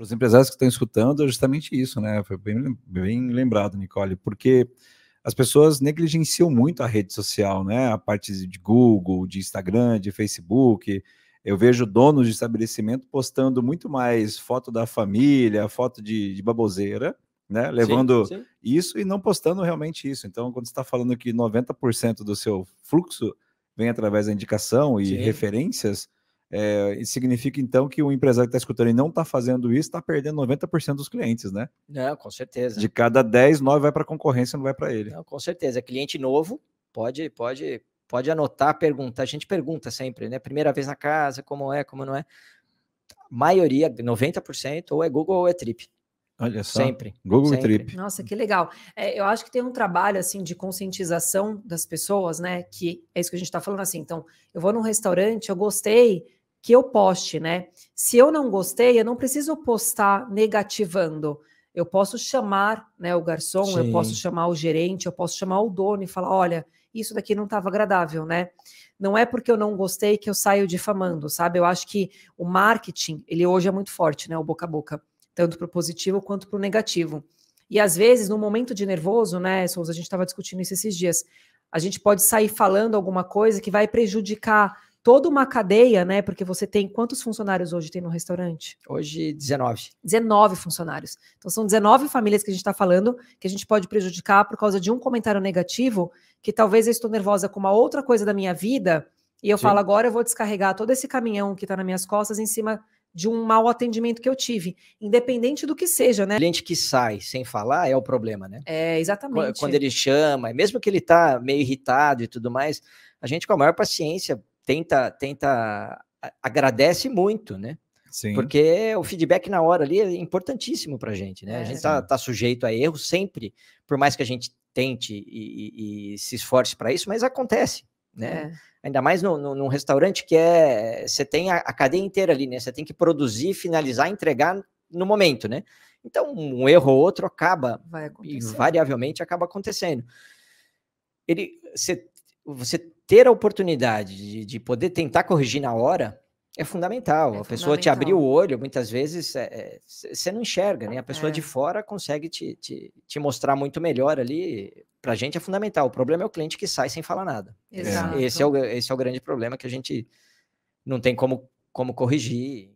Para os empresários que estão escutando, é justamente isso, né? Foi bem, bem lembrado, Nicole, porque as pessoas negligenciam muito a rede social, né? A parte de Google, de Instagram, de Facebook. Eu vejo donos de estabelecimento postando muito mais foto da família, foto de, de baboseira, né? Levando sim, sim. isso e não postando realmente isso. Então, quando você está falando que 90% do seu fluxo vem através da indicação e sim. referências, é, isso significa então que o empresário que está escutando e não está fazendo isso está perdendo 90% dos clientes, né? Não, com certeza. De cada 10, 9 vai para a concorrência, não vai para ele. Não, com certeza. Cliente novo pode, pode, pode anotar, perguntar. A gente pergunta sempre, né? Primeira vez na casa, como é, como não é. Maioria, 90%, ou é Google ou é Trip. Olha só. Sempre. Google sempre. Trip. Nossa, que legal. É, eu acho que tem um trabalho assim de conscientização das pessoas, né? Que é isso que a gente está falando assim. Então, eu vou num restaurante, eu gostei, que eu poste, né? Se eu não gostei, eu não preciso postar negativando. Eu posso chamar né, o garçom, Sim. eu posso chamar o gerente, eu posso chamar o dono e falar: olha, isso daqui não estava agradável, né? Não é porque eu não gostei que eu saio difamando, sabe? Eu acho que o marketing, ele hoje é muito forte, né? O boca a boca, tanto para o positivo quanto para o negativo. E às vezes, no momento de nervoso, né, Souza, a gente estava discutindo isso esses dias, a gente pode sair falando alguma coisa que vai prejudicar toda uma cadeia, né? Porque você tem quantos funcionários hoje tem no restaurante? Hoje, 19. 19 funcionários. Então, são 19 famílias que a gente está falando que a gente pode prejudicar por causa de um comentário negativo, que talvez eu estou nervosa com uma outra coisa da minha vida, e eu Sim. falo, agora eu vou descarregar todo esse caminhão que está nas minhas costas em cima de um mau atendimento que eu tive, independente do que seja, né? O cliente que sai sem falar é o problema, né? É, exatamente. Quando ele chama, mesmo que ele tá meio irritado e tudo mais, a gente com a maior paciência tenta, tenta, agradece muito, né? Sim. Porque o feedback na hora ali é importantíssimo para a gente, né? É, a gente tá, tá, sujeito a erros sempre, por mais que a gente tente e, e, e se esforce para isso, mas acontece, né? É. Ainda mais no, no, num restaurante que é. Você tem a, a, cadeia inteira ali, né? Você tem que produzir, finalizar, entregar no momento, né? Então, um erro ou outro acaba, invariavelmente acaba acontecendo. Ele, você, você ter a oportunidade de, de poder tentar corrigir na hora é fundamental. É a pessoa te abrir o olho, muitas vezes você é, não enxerga, né? A pessoa é. de fora consegue te, te, te, mostrar muito melhor ali. Para a gente é fundamental. O problema é o cliente que sai sem falar nada. Exato. Esse é o, esse é o grande problema que a gente não tem como, como corrigir.